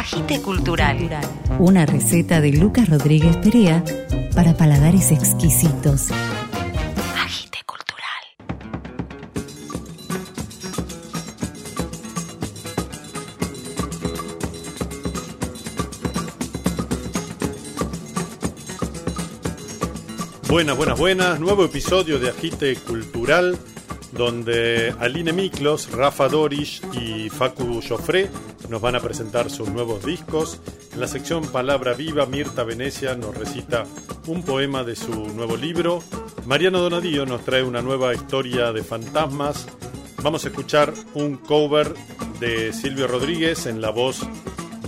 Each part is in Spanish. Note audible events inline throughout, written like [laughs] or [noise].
Agite Cultural. Una receta de Lucas Rodríguez Perea para paladares exquisitos. Agite Cultural. Buenas, buenas, buenas. Nuevo episodio de Agite Cultural donde Aline Miklos, Rafa Dorish y Facu Joffre nos van a presentar sus nuevos discos. En la sección Palabra Viva, Mirta Venecia nos recita un poema de su nuevo libro. Mariano Donadío nos trae una nueva historia de fantasmas. Vamos a escuchar un cover de Silvio Rodríguez en la voz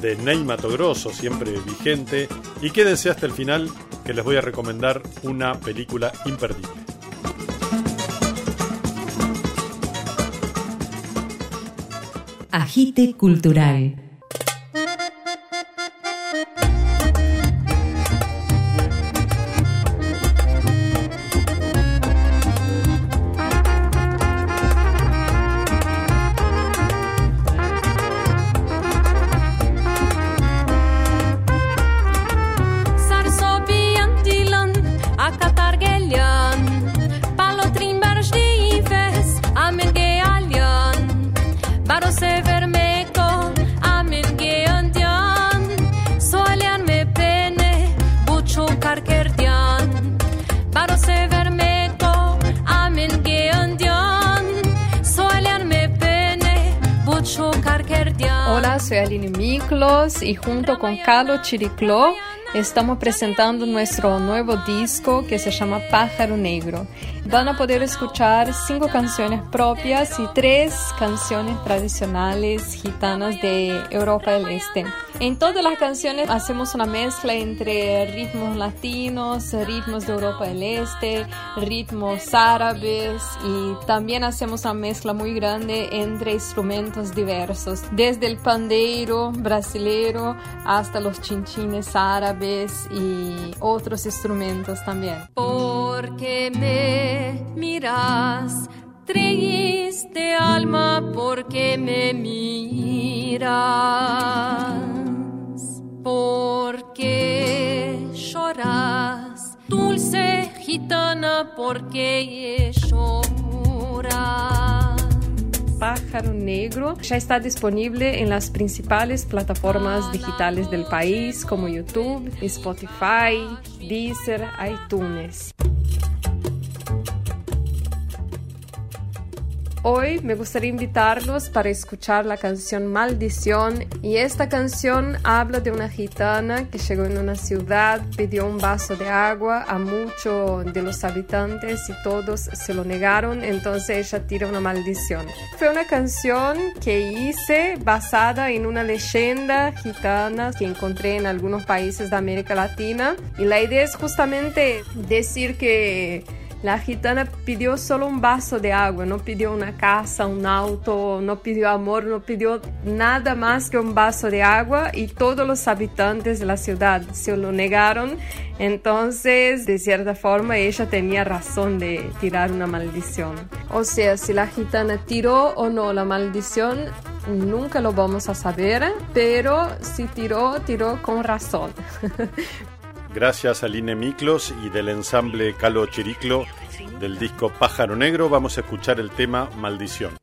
de Ney Grosso, siempre vigente. Y quédense hasta el final que les voy a recomendar una película imperdible. Agite Cultural. Junto con Carlos Chiricló estamos presentando nuestro nuevo disco que se llama Pájaro Negro. Van a poder escuchar cinco canciones propias y tres canciones tradicionales gitanas de Europa del Este. En todas las canciones hacemos una mezcla entre ritmos latinos, ritmos de Europa del Este, ritmos árabes y también hacemos una mezcla muy grande entre instrumentos diversos, desde el pandeiro brasilero hasta los chinchines árabes y otros instrumentos también. Porque me miras triste alma, porque me miras porque lloras, dulce gitana, porque lloras. Pájaro Negro ya está disponible en las principales plataformas digitales del país como YouTube, Spotify, Deezer, iTunes. Hoy me gustaría invitarlos para escuchar la canción Maldición y esta canción habla de una gitana que llegó en una ciudad, pidió un vaso de agua a muchos de los habitantes y todos se lo negaron, entonces ella tira una maldición. Fue una canción que hice basada en una leyenda gitana que encontré en algunos países de América Latina y la idea es justamente decir que la gitana pidió solo un vaso de agua, no pidió una casa, un auto, no pidió amor, no pidió nada más que un vaso de agua y todos los habitantes de la ciudad se lo negaron. Entonces, de cierta forma, ella tenía razón de tirar una maldición. O sea, si la gitana tiró o no la maldición, nunca lo vamos a saber, pero si tiró, tiró con razón. [laughs] Gracias a Aline Miklos y del ensamble Calo Chiriclo del disco Pájaro Negro vamos a escuchar el tema Maldición.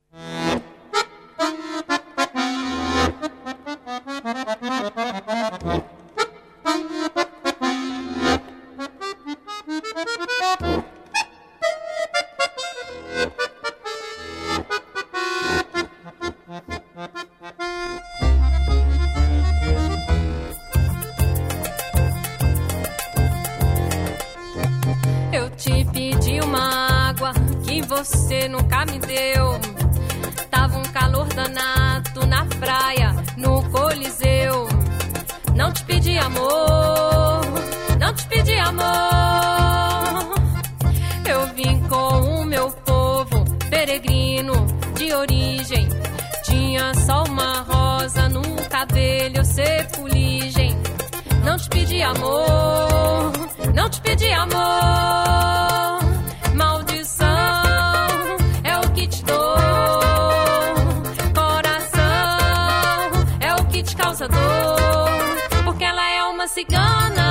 origem. Tinha só uma rosa no cabelo, sepuligem. Não te pedi amor, não te pedi amor. Maldição é o que te dou. Coração é o que te causa dor. Porque ela é uma cigana.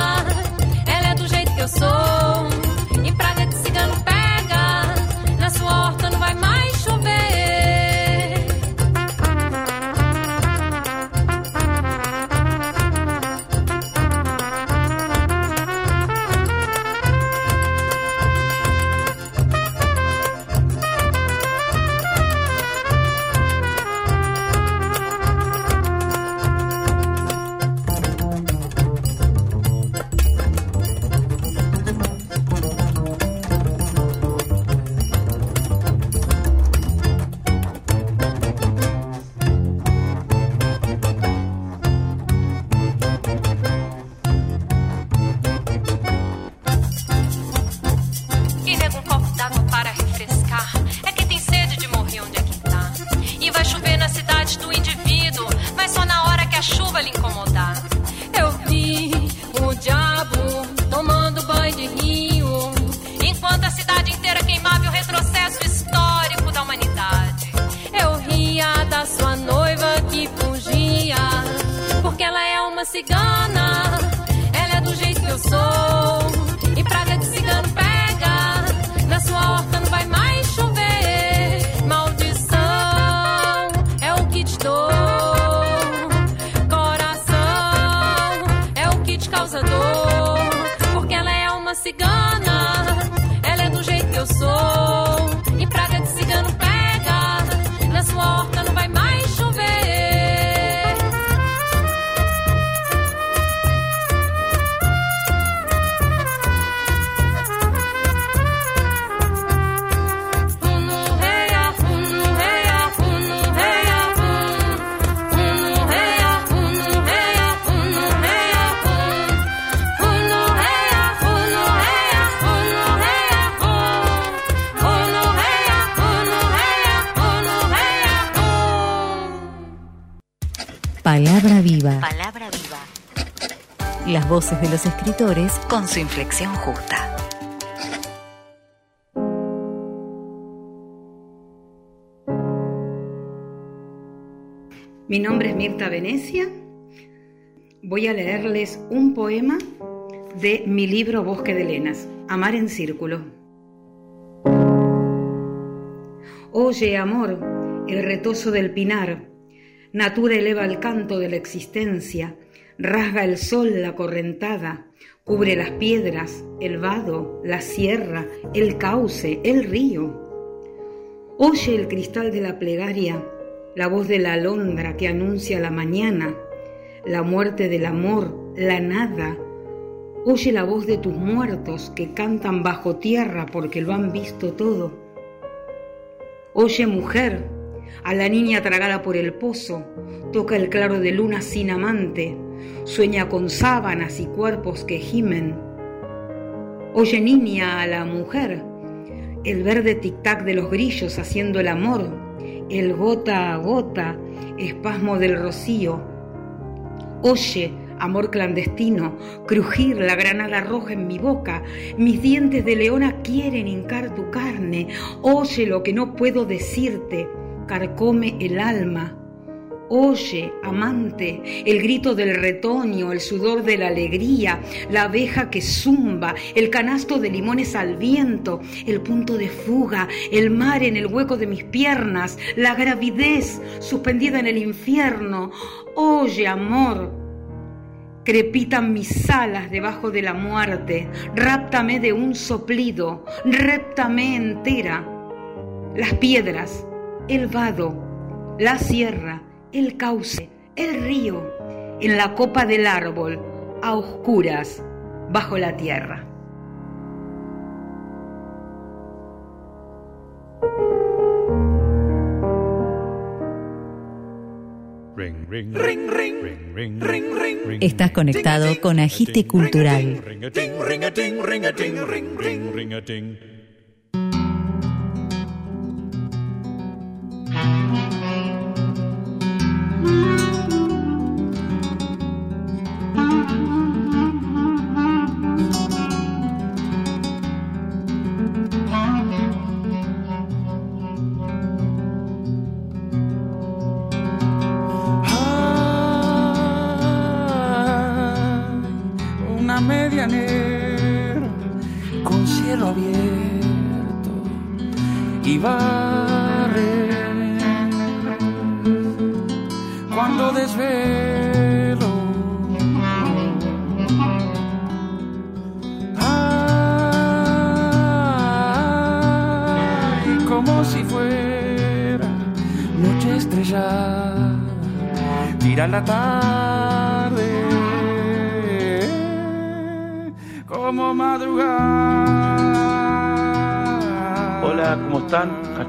cigar. Voces de los escritores Con su inflexión justa. Mi nombre es Mirta Venecia. Voy a leerles un poema de mi libro Bosque de Lenas, Amar en Círculo. Oye, amor, el retozo del pinar, natura eleva el canto de la existencia, rasga el sol la correntada, cubre las piedras, el vado, la sierra, el cauce, el río. Oye el cristal de la plegaria, la voz de la alondra que anuncia la mañana, la muerte del amor, la nada. Oye la voz de tus muertos que cantan bajo tierra porque lo han visto todo. Oye mujer, a la niña tragada por el pozo, toca el claro de luna sin amante, sueña con sábanas y cuerpos que gimen. Oye niña a la mujer, el verde tic-tac de los grillos haciendo el amor, el gota a gota, espasmo del rocío. Oye, amor clandestino, crujir la granada roja en mi boca, mis dientes de leona quieren hincar tu carne, oye lo que no puedo decirte, carcome el alma. Oye, amante, el grito del retoño, el sudor de la alegría, la abeja que zumba, el canasto de limones al viento, el punto de fuga, el mar en el hueco de mis piernas, la gravidez suspendida en el infierno. Oye, amor, crepitan mis alas debajo de la muerte, ráptame de un soplido, réptame entera. Las piedras, el vado, la sierra, el cauce, el río, en la copa del árbol, a oscuras, bajo la tierra. Estás conectado con Agite Cultural.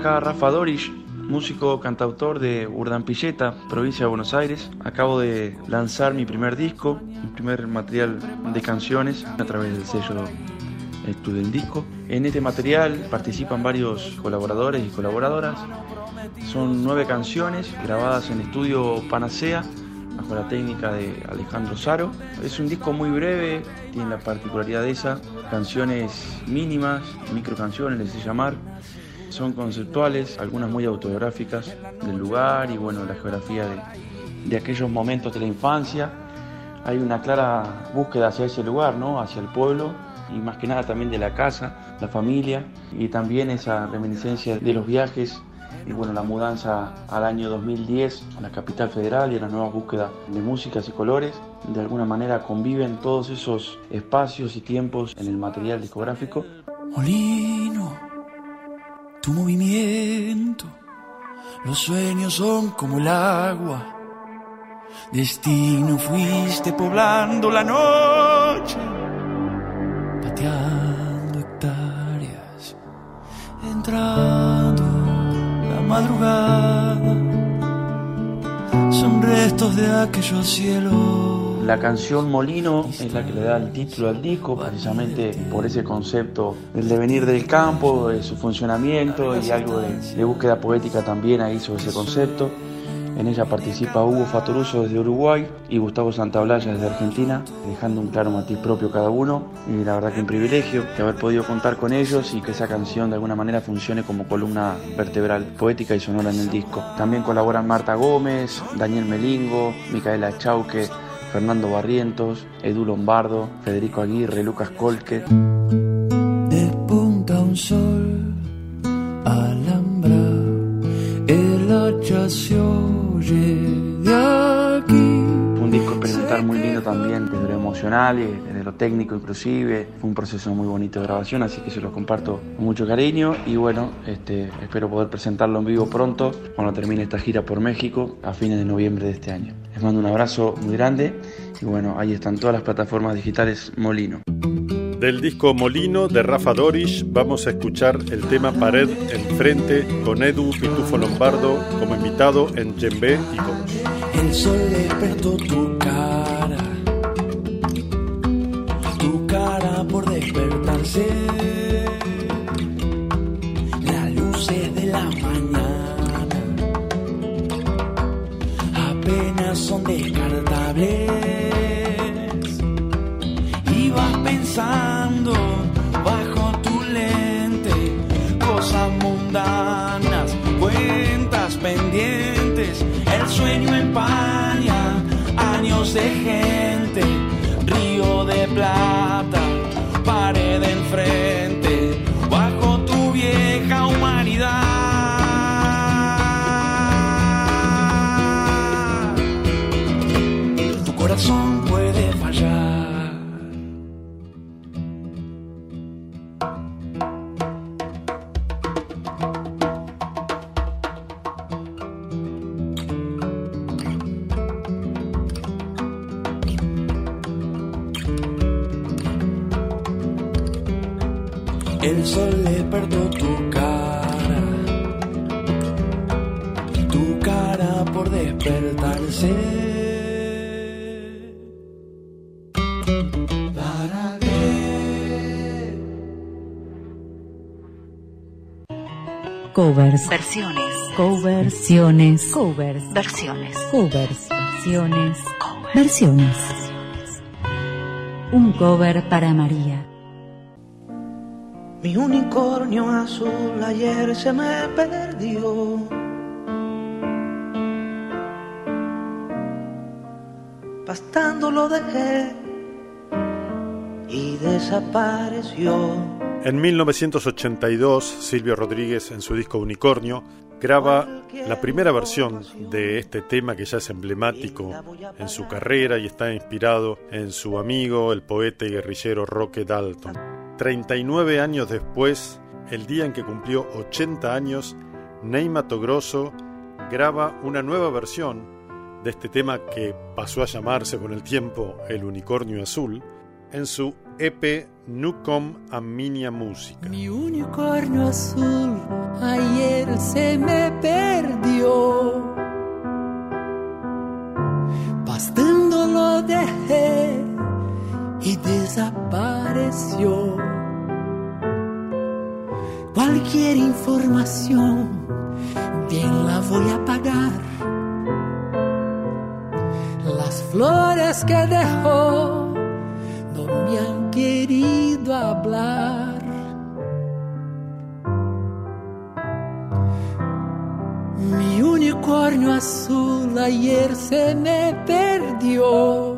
Acá Rafa Dorish, músico cantautor de Urdampilleta, provincia de Buenos Aires. Acabo de lanzar mi primer disco, mi primer material de canciones a través del sello Estudio del Disco. En este material participan varios colaboradores y colaboradoras. Son nueve canciones grabadas en estudio Panacea bajo la técnica de Alejandro Saro. Es un disco muy breve, tiene la particularidad de esa, canciones mínimas, micro canciones, les sé llamar. Son conceptuales, algunas muy autobiográficas del lugar y bueno, la geografía de, de aquellos momentos de la infancia. Hay una clara búsqueda hacia ese lugar, ¿no? hacia el pueblo y más que nada también de la casa, la familia y también esa reminiscencia de los viajes y bueno, la mudanza al año 2010 a la capital federal y a la nueva búsqueda de músicas y colores. De alguna manera conviven todos esos espacios y tiempos en el material discográfico. Molino, tu movimiento, los sueños son como el agua. Destino fuiste poblando la noche, pateando hectáreas, entrando la madrugada. Son restos de aquellos cielos. La canción Molino es la que le da el título al disco, precisamente por ese concepto del devenir del campo, de su funcionamiento y algo de, de búsqueda poética también ahí sobre ese concepto. En ella participa Hugo Fatoruso desde Uruguay y Gustavo Santaolalla desde Argentina, dejando un claro matiz propio cada uno. Y la verdad que un privilegio de haber podido contar con ellos y que esa canción de alguna manera funcione como columna vertebral poética y sonora en el disco. También colaboran Marta Gómez, Daniel Melingo, Micaela Chauque, Fernando Barrientos, Edu Lombardo, Federico Aguirre, Lucas Colque. Despunta un sol, alambra, el hacha se oye de experimental muy lindo también, desde lo emocional y desde lo técnico inclusive. Fue un proceso muy bonito de grabación, así que se lo comparto con mucho cariño y bueno, este, espero poder presentarlo en vivo pronto, cuando termine esta gira por México, a fines de noviembre de este año. Les mando un abrazo muy grande y bueno, ahí están todas las plataformas digitales Molino. Del disco Molino de Rafa Dorish vamos a escuchar el tema Pared Enfrente con Edu Pitufo Lombardo como invitado en Djembe y Coros. El sol despertó tu cara, tu cara por despertarse. Años Covers. Versiones. Coversiones. Covers. Versiones. Covers. Versiones. Versiones. Un cover para María. Mi unicornio azul ayer se me perdió. Pastando lo dejé y desapareció. En 1982, Silvio Rodríguez, en su disco Unicornio, graba la primera versión de este tema que ya es emblemático en su carrera y está inspirado en su amigo, el poeta y guerrillero Roque Dalton. 39 años después, el día en que cumplió 80 años, Neymar Togroso graba una nueva versión de este tema que pasó a llamarse con el tiempo El Unicornio Azul, en su EP Nucom a Minia Música. Mi unicornio azul ayer se me perdió. Pastando lo dejé y desapareció. Cualquier información bien la voy a pagar las flores que dejó querido hablar. Mi unicornio azul ayer se me perdió.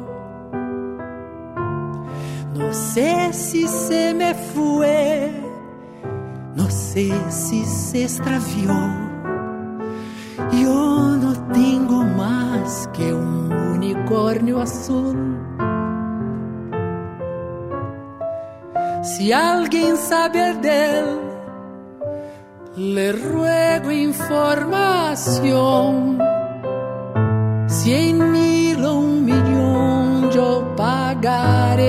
No sé si se me fue, no sé si se extravió. Yo no tengo más que un unicornio azul. Si alguien sabe de le ruego información. Cien mil o un millón yo pagaré.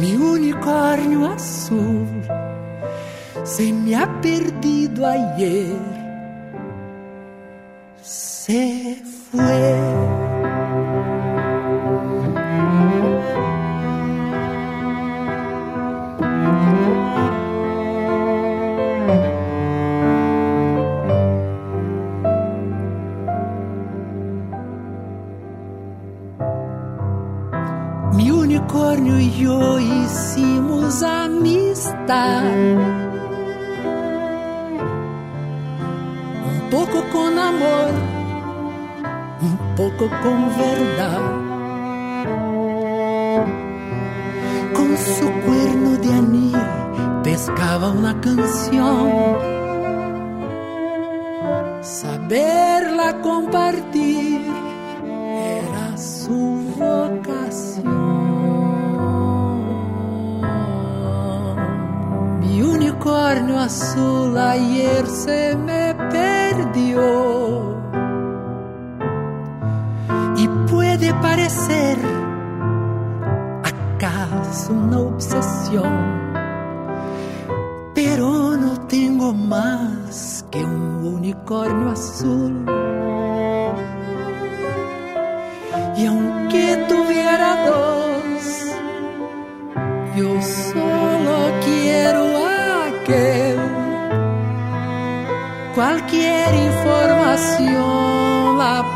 Mi unicornio azul se me ha perdido ayer, se fue. Amor, un poco con verdad. Con su cuerno de anil pescaba una canción. Saberla compartir era su vocación. Mi unicornio azul ayer se me Y puede parecer acaso una obsesión, pero no tengo más que un unicornio azul. Cualquier información la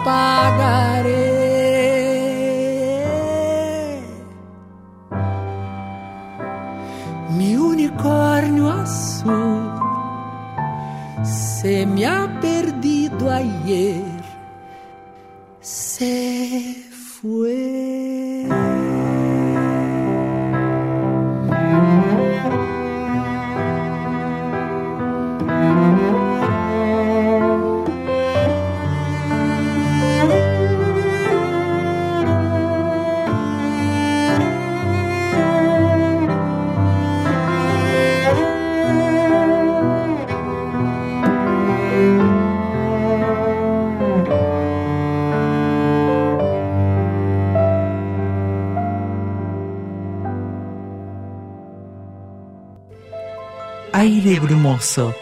brumoso.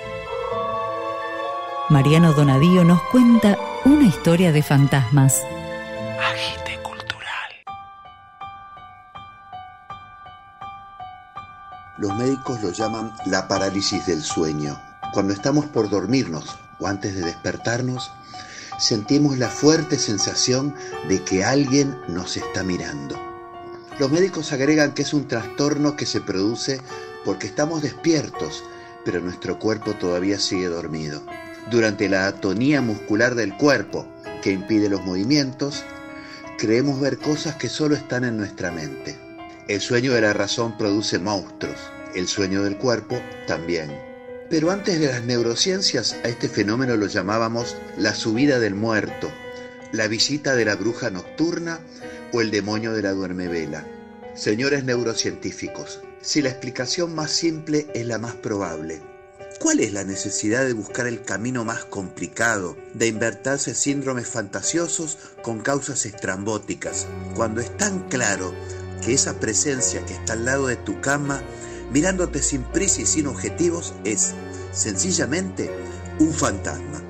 Mariano Donadío nos cuenta una historia de fantasmas. Agite cultural. Los médicos lo llaman la parálisis del sueño. Cuando estamos por dormirnos o antes de despertarnos, sentimos la fuerte sensación de que alguien nos está mirando. Los médicos agregan que es un trastorno que se produce porque estamos despiertos, pero nuestro cuerpo todavía sigue dormido. Durante la atonía muscular del cuerpo, que impide los movimientos, creemos ver cosas que solo están en nuestra mente. El sueño de la razón produce monstruos, el sueño del cuerpo también. Pero antes de las neurociencias a este fenómeno lo llamábamos la subida del muerto, la visita de la bruja nocturna o el demonio de la duermevela. Señores neurocientíficos, si la explicación más simple es la más probable, ¿cuál es la necesidad de buscar el camino más complicado, de invertirse síndromes fantasiosos con causas estrambóticas, cuando es tan claro que esa presencia que está al lado de tu cama, mirándote sin prisa y sin objetivos, es sencillamente un fantasma?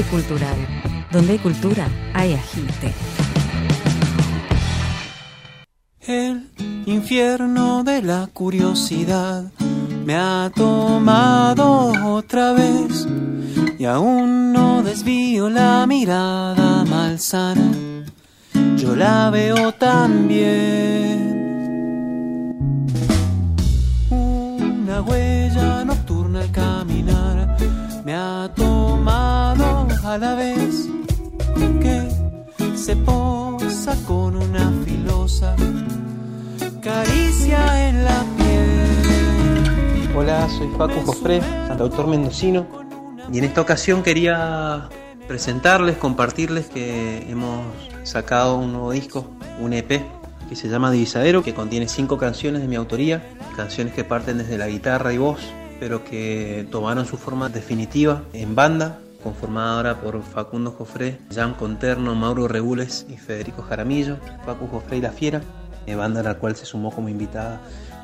Cultural. Donde hay cultura, hay agite. El infierno de la curiosidad me ha tomado otra vez y aún no desvío la mirada malsana. Yo la veo también. Caricia en la piel. Hola, soy Facu Jofré, cantautor mendocino, y en esta ocasión quería presentarles, compartirles que hemos sacado un nuevo disco, un EP que se llama Divisadero, que contiene cinco canciones de mi autoría, canciones que parten desde la guitarra y voz, pero que tomaron su forma definitiva en banda, conformada ahora por Facundo Jofré, Jan Conterno, Mauro Regules y Federico Jaramillo, Facu Jofré y La Fiera, banda a la cual se sumó como invitada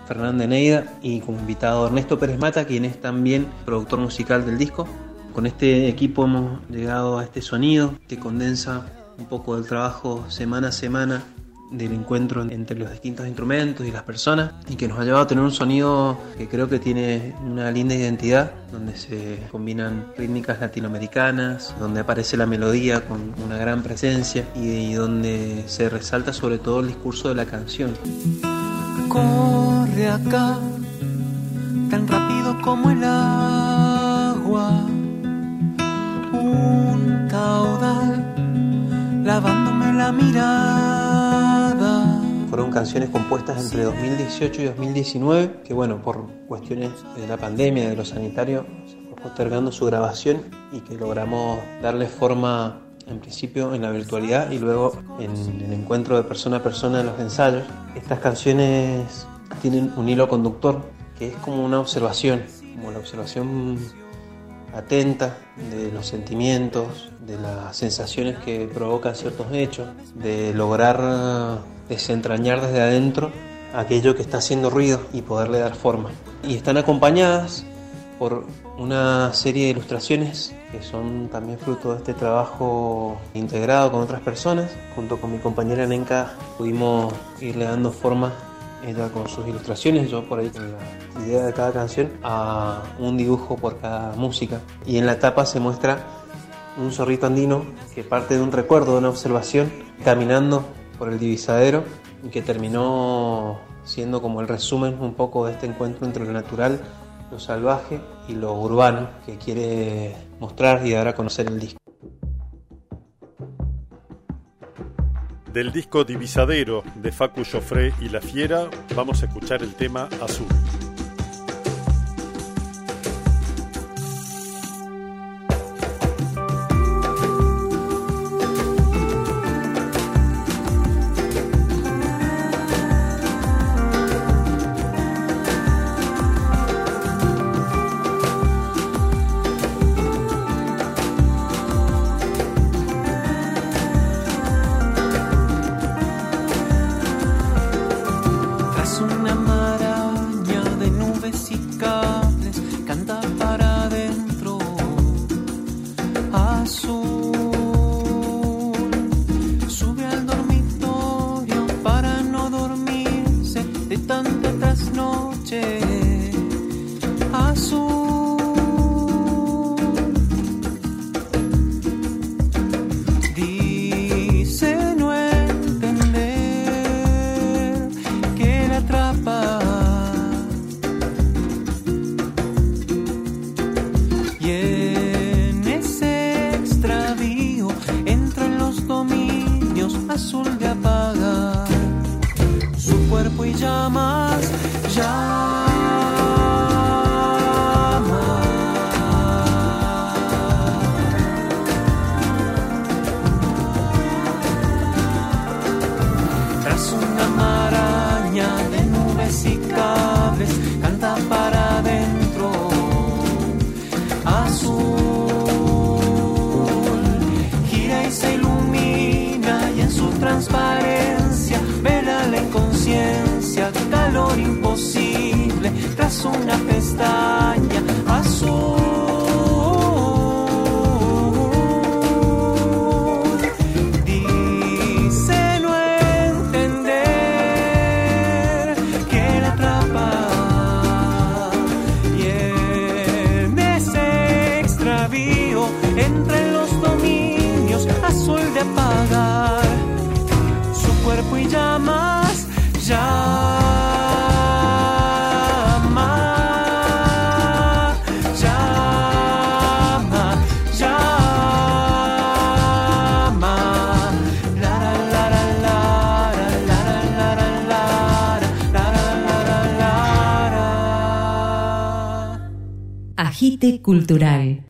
Fernanda Neida y como invitado Ernesto Pérez Mata, quien es también productor musical del disco. Con este equipo hemos llegado a este sonido que condensa un poco del trabajo semana a semana del encuentro entre los distintos instrumentos y las personas y que nos ha llevado a tener un sonido que creo que tiene una linda identidad donde se combinan rítmicas latinoamericanas, donde aparece la melodía con una gran presencia y, donde se resalta sobre todo el discurso de la canción. Corre acá, tan rápido como el agua, un caudal lavándome la mirada. Fueron canciones compuestas entre 2018 y 2019, que bueno, por cuestiones de la pandemia, de lo sanitario, se fue postergando su grabación y que logramos darle forma en principio en la virtualidad y luego en el encuentro de persona a persona en los ensayos. Estas canciones tienen un hilo conductor que es como una observación, como la observación atenta de los sentimientos, de las sensaciones que provocan ciertos hechos, de lograr desentrañar desde adentro aquello que está haciendo ruido y poderle dar forma. Y están acompañadas por una serie de ilustraciones que son también fruto de este trabajo integrado con otras personas. Junto con mi compañera Nenka pudimos irle dando forma, ella con sus ilustraciones, yo por ahí con la idea de cada canción, a un dibujo por cada música. Y en la tapa se muestra un zorrito andino que parte de un recuerdo, de una observación, caminando por el divisadero y que terminó siendo como el resumen un poco de este encuentro entre lo natural lo salvaje y lo urbano que quiere mostrar y dar a conocer el disco. Del disco Divisadero de Facu Joffre y La Fiera, vamos a escuchar el tema Azul.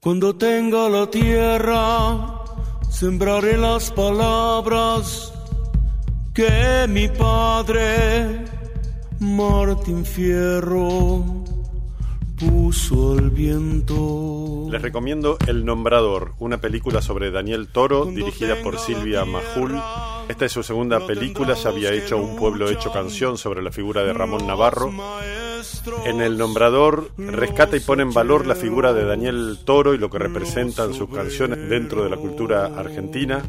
Cuando tenga la tierra, sembraré las palabras que mi padre, Martín Fierro, puso al viento. Les recomiendo El Nombrador, una película sobre Daniel Toro, dirigida por Silvia Majul. Esta es su segunda película, ya había hecho Un pueblo hecho canción sobre la figura de Ramón Navarro. En El Nombrador rescata y pone en valor la figura de Daniel Toro y lo que representan sus canciones dentro de la cultura argentina.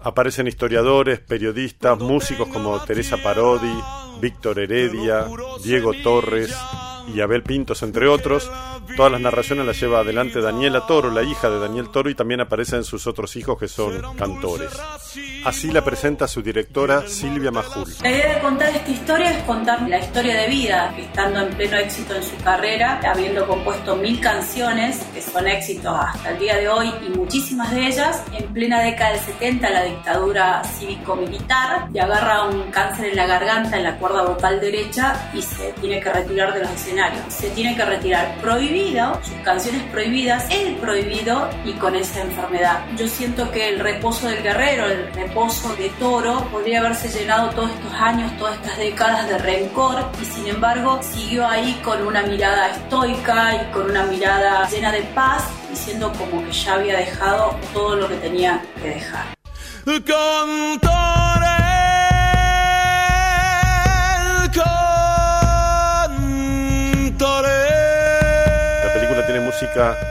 Aparecen historiadores, periodistas, músicos como Teresa Parodi, Víctor Heredia, Diego Torres y Abel Pintos, entre otros. Todas las narraciones las lleva adelante Daniela Toro, la hija de Daniel Toro, y también aparecen sus otros hijos que son cantores. Así la presenta su directora Silvia Majul. La idea de contar esta historia es contar la historia de vida, estando en pleno éxito en su carrera, habiendo compuesto mil canciones, que son éxitos hasta el día de hoy, y muchísimas de ellas, en plena década del 70, la dictadura cívico-militar, le agarra un cáncer en la garganta, en la cuerda vocal derecha, y se tiene que retirar de los escenarios. Se tiene que retirar prohibido, sus canciones prohibidas, él prohibido, y con esa enfermedad. Yo siento que el reposo del guerrero, el reposo de Toro, podría haberse llenado todos estos años, todas estas décadas de rencor, y sin embargo siguió ahí con una mirada estoica y con una mirada llena de paz, diciendo como que ya había dejado todo lo que tenía que dejar. La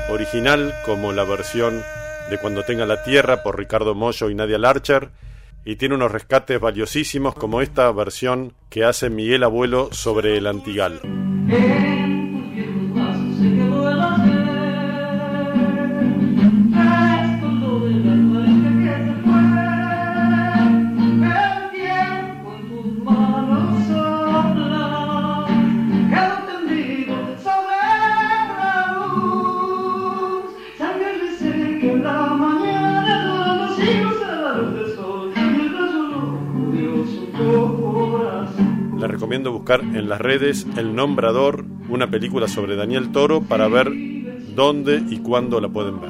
original como la versión de Cuando tenga la tierra por Ricardo Mollo y Nadia Larcher y tiene unos rescates valiosísimos como esta versión que hace Miguel Abuelo sobre el Antigal. En las redes El Nombrador, una película sobre Daniel Toro, para ver dónde y cuándo la pueden ver.